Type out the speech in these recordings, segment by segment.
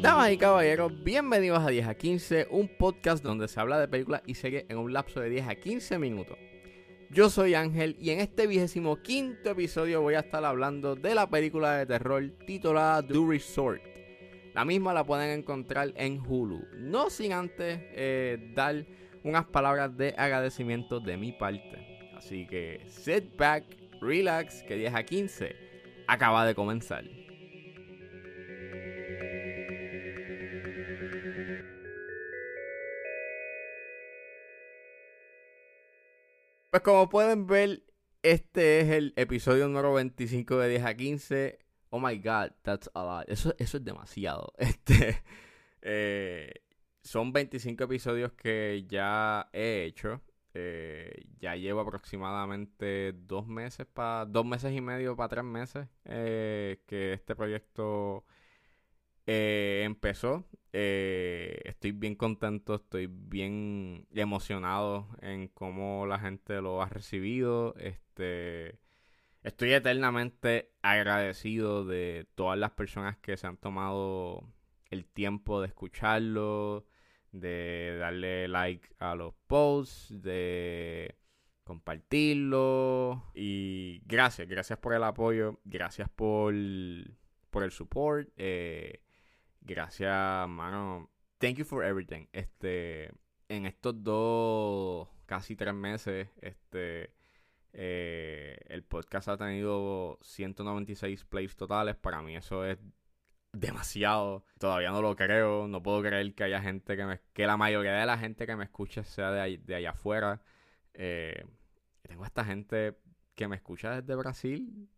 Damas y caballeros, bienvenidos a 10 a 15, un podcast donde se habla de películas y series en un lapso de 10 a 15 minutos. Yo soy Ángel y en este vigésimo quinto episodio voy a estar hablando de la película de terror titulada The Resort. La misma la pueden encontrar en Hulu. No sin antes eh, dar unas palabras de agradecimiento de mi parte. Así que sit back, relax, que 10 a 15 acaba de comenzar. Pues como pueden ver, este es el episodio número 25 de 10 a 15. Oh my god, that's a lot. Eso, eso es demasiado. Este, eh, son 25 episodios que ya he hecho. Eh, ya llevo aproximadamente dos meses para dos meses y medio para tres meses eh, que este proyecto empezó. estoy bien contento, estoy bien emocionado en cómo la gente lo ha recibido. Este Estoy eternamente agradecido de todas las personas que se han tomado el tiempo de escucharlo, de darle like a los posts, de compartirlo. Y gracias, gracias por el apoyo, gracias por, por el support. Eh, gracias, mano. Thank you for everything. Este, en estos dos, casi tres meses, este eh, el podcast ha tenido 196 plays totales. Para mí eso es demasiado. Todavía no lo creo. No puedo creer que haya gente que me... Que la mayoría de la gente que me escuche sea de, de allá afuera. Eh, tengo esta gente que me escucha desde Brasil.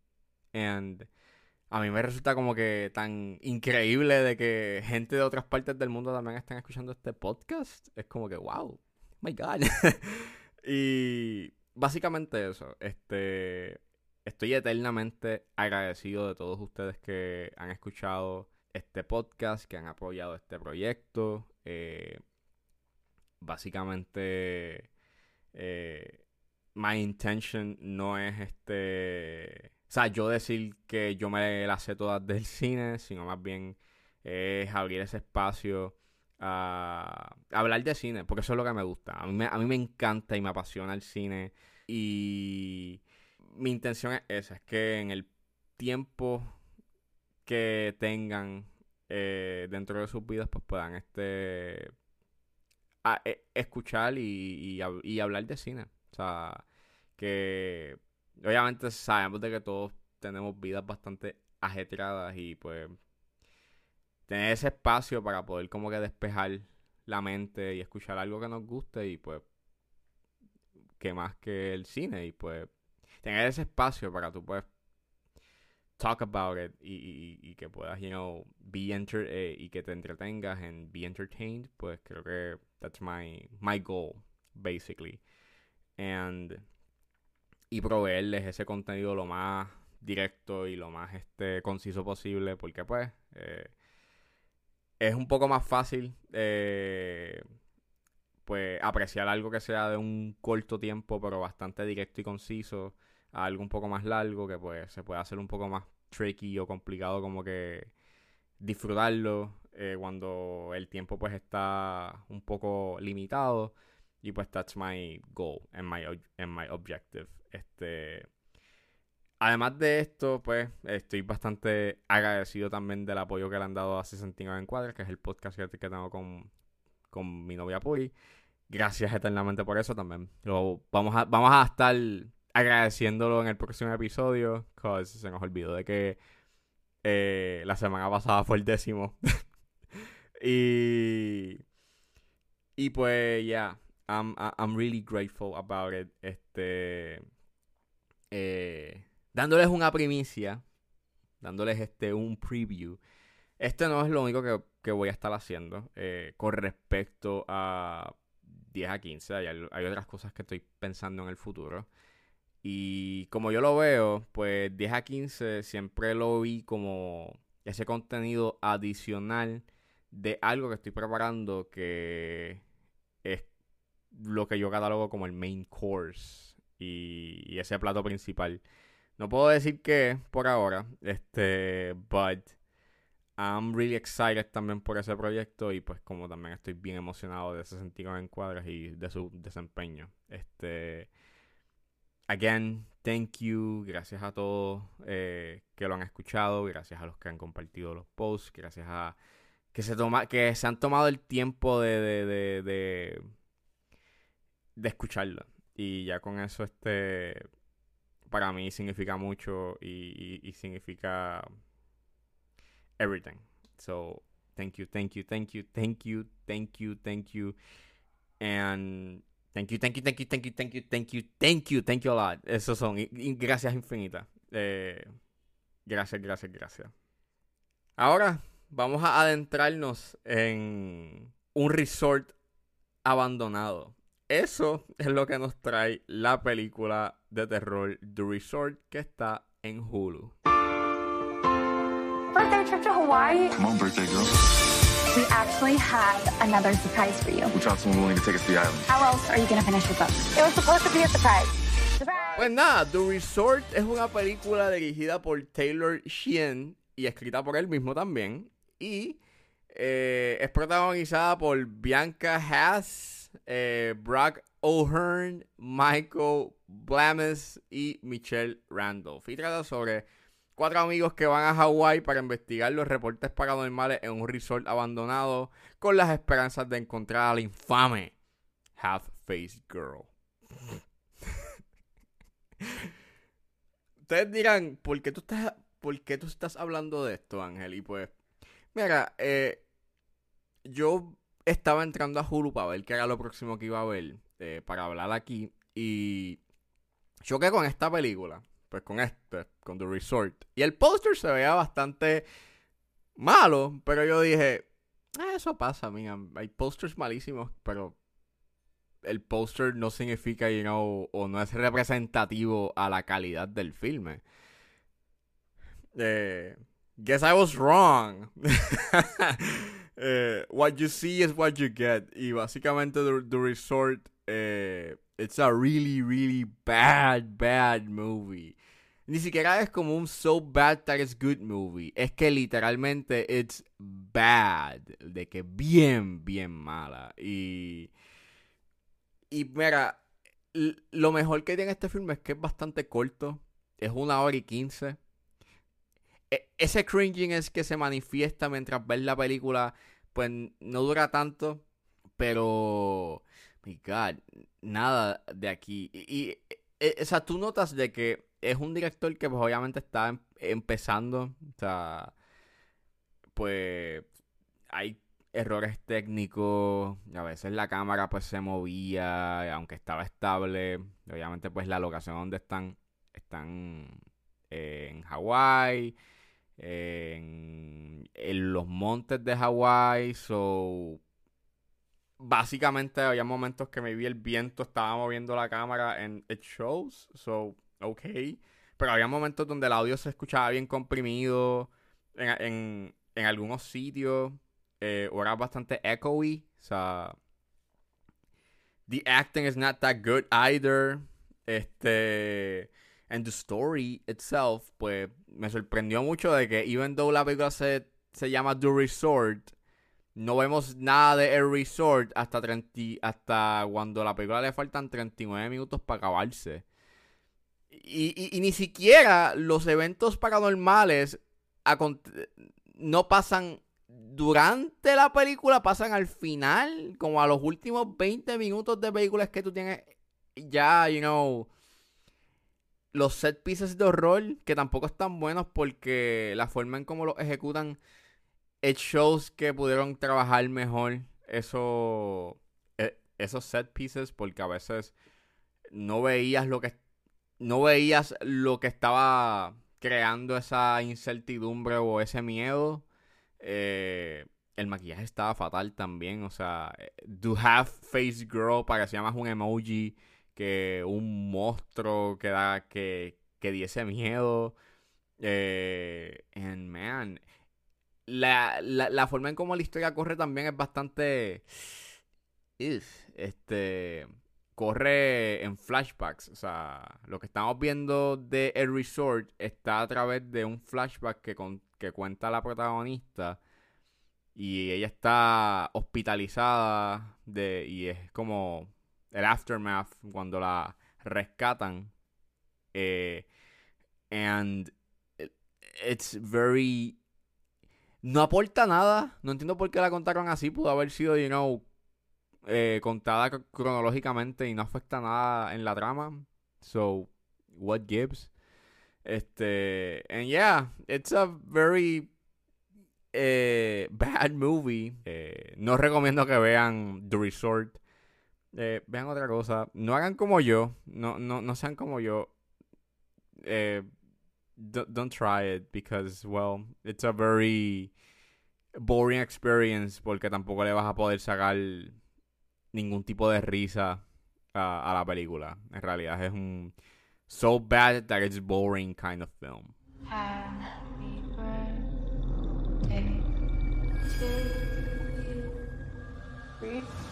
And a mí me resulta como que tan increíble de que gente de otras partes del mundo también estén escuchando este podcast. Es como que, wow, my God. y básicamente eso. Este, estoy eternamente agradecido de todos ustedes que han escuchado este podcast, que han apoyado este proyecto. Eh, básicamente, eh, my intention no es este. O sea, yo decir que yo me las sé todas del cine, sino más bien es abrir ese espacio a hablar de cine, porque eso es lo que me gusta. A mí me, a mí me encanta y me apasiona el cine. Y mi intención es esa, es que en el tiempo que tengan eh, dentro de sus vidas, pues puedan este e, escuchar y, y, hablar de cine. O sea, que obviamente sabemos de que todos tenemos vidas bastante ajetreadas y pues tener ese espacio para poder como que despejar la mente y escuchar algo que nos guste y pues que más que el cine y pues tener ese espacio para tú puedes talk about it y, que puedas, you know, be enter eh, y que te entretengas en be entertained, pues creo que that's my, my goal, basically. And, y proveerles ese contenido lo más directo y lo más este conciso posible, porque pues eh, es un poco más fácil eh, pues apreciar algo que sea de un corto tiempo, pero bastante directo y conciso, a algo un poco más largo, que pues se puede hacer un poco más tricky o complicado como que disfrutarlo eh, cuando el tiempo pues está un poco limitado. Y pues that's my goal and my, and my objective. Este, además de esto, pues estoy bastante agradecido también del apoyo que le han dado a 69 Encuadres, que es el podcast que tengo con, con mi novia Puri. Gracias eternamente por eso también. Lo, vamos, a, vamos a estar agradeciéndolo en el próximo episodio. Cause se nos olvidó de que eh, la semana pasada fue el décimo. y. Y pues, ya. I'm, I'm really grateful about it. Este. Eh, dándoles una primicia. Dándoles este un preview. Este no es lo único que que voy a estar haciendo eh, con respecto a 10 a 15. Hay, hay, otras cosas que estoy pensando en el futuro. Y como yo lo veo, pues 10 a 15 siempre lo vi como ese contenido adicional de algo que estoy preparando que es lo que yo catalogo como el main course. y, ese plato principal. No puedo decir que por ahora, este, but I'm really excited también por ese proyecto y pues como también estoy bien emocionado de ese sentido en cuadras y de su desempeño. Este, again, thank you, gracias a todos eh, que lo han escuchado, gracias a los que han compartido los posts, gracias a que se toma, que se han tomado el tiempo de, de, de, de, escucharlo. Y ya con eso, este, para mí significa mucho y, y, significa everything. So, thank you, thank you, thank you, thank you, thank you, thank you. And thank you, thank you, thank you, thank you, thank you, thank you, thank you, thank you a lot. Esos son. Gracias infinitas. Eh, gracias, gracias, gracias. Ahora vamos a adentrarnos en un resort abandonado. Eso es lo que nos trae la película de terror The Resort que está en Hulu. Birthday trip to Hawaii. Come on, birthday girl. We actually have another surprise for you. We found someone willing to take us to the island. How else are you gonna finish your book? It was supposed to be a surprise. Surprise! Pues nada, The Resort es una película dirigida por Taylor Sheehan y escrita por él mismo también. Y eh, es protagonizada por Bianca Haas, eh, Brock O'Hearn, Michael Blames y Michelle Randolph. Y trata sobre cuatro amigos que van a Hawái para investigar los reportes paranormales en un resort abandonado con las esperanzas de encontrar a la infame Half-Faced Girl. Ustedes dirán, ¿por qué tú estás, por qué tú estás hablando de esto, Ángel? Y pues Mira, eh, yo estaba entrando a Hulu para ver qué era lo próximo que iba a ver, eh, para hablar aquí, y choqué con esta película, pues con este, con The Resort. Y el póster se veía bastante malo, pero yo dije, ah, eso pasa, mira, hay posters malísimos, pero el póster no significa, you know, o no es representativo a la calidad del filme. Eh, Guess I was wrong. Eh, what you see is what you get. Y básicamente The, Resort, eh, it's a really, really bad, bad movie. Ni siquiera es como un so bad that it's good movie. Es que literalmente it's bad. De que bien, bien mala. Y. Y mira, lo mejor que tiene este filme es que es bastante corto. Es una hora y quince. E, ese cringing es que se manifiesta mientras ves la película, pues no dura tanto, pero, my God, nada de aquí. Y, e, o sea, tú notas de que es un director que pues obviamente está em, empezando, o sea, pues hay errores técnicos, a veces la cámara pues se movía, aunque estaba estable, obviamente pues la locación donde están, están en Hawái, en, los montes de Hawái. So, básicamente había momentos que me vi el viento estaba moviendo la cámara en it shows. So, ok. Pero había momentos donde el audio se escuchaba bien comprimido en, en, algunos sitios. Eh, o era bastante echoey. O sea, the acting is not that good either. Este And the story itself, pues me sorprendió mucho de que, even though la película se, se llama The Resort, no vemos nada de El Resort hasta, 30, hasta cuando la película le faltan 39 minutos para acabarse. Y, y, ni siquiera los eventos paranormales no pasan durante la película, pasan al final, como a los últimos 20 minutos de películas que tú tienes ya, you know los set pieces de horror, que tampoco están buenos porque la forma en cómo los ejecutan, shows que pudieron trabajar mejor eso, e, esos set pieces porque a veces no veías lo que no veías lo que estaba creando esa incertidumbre o ese miedo. Eh, el maquillaje estaba fatal también. O sea, Do Half Face Girl parecía más un emoji que un monstruo que da que, que diese miedo. Eh, and man, la, la, forma en cómo la historia corre también es bastante. este. corre en flashbacks. O sea, lo que estamos viendo de El Resort está a través de un flashback que, que cuenta la protagonista. Y ella está hospitalizada de, y es como el aftermath cuando la rescatan. Eh, and it's very... No aporta nada. No entiendo por qué la contaron así. Pudo haber sido, you know, eh, contada cronológicamente y no afecta nada en la trama. So, what gives? Este, and yeah, it's a very eh, bad movie. Eh, no recomiendo que vean The Resort. vean otra cosa. No hagan como yo. No, no, no sean como yo. Don't, don't try it because, well, it's a very boring experience porque tampoco le vas a poder sacar ningún tipo de risa a, a la película. En realidad es un so bad that it's boring kind of film. Happy birthday to you.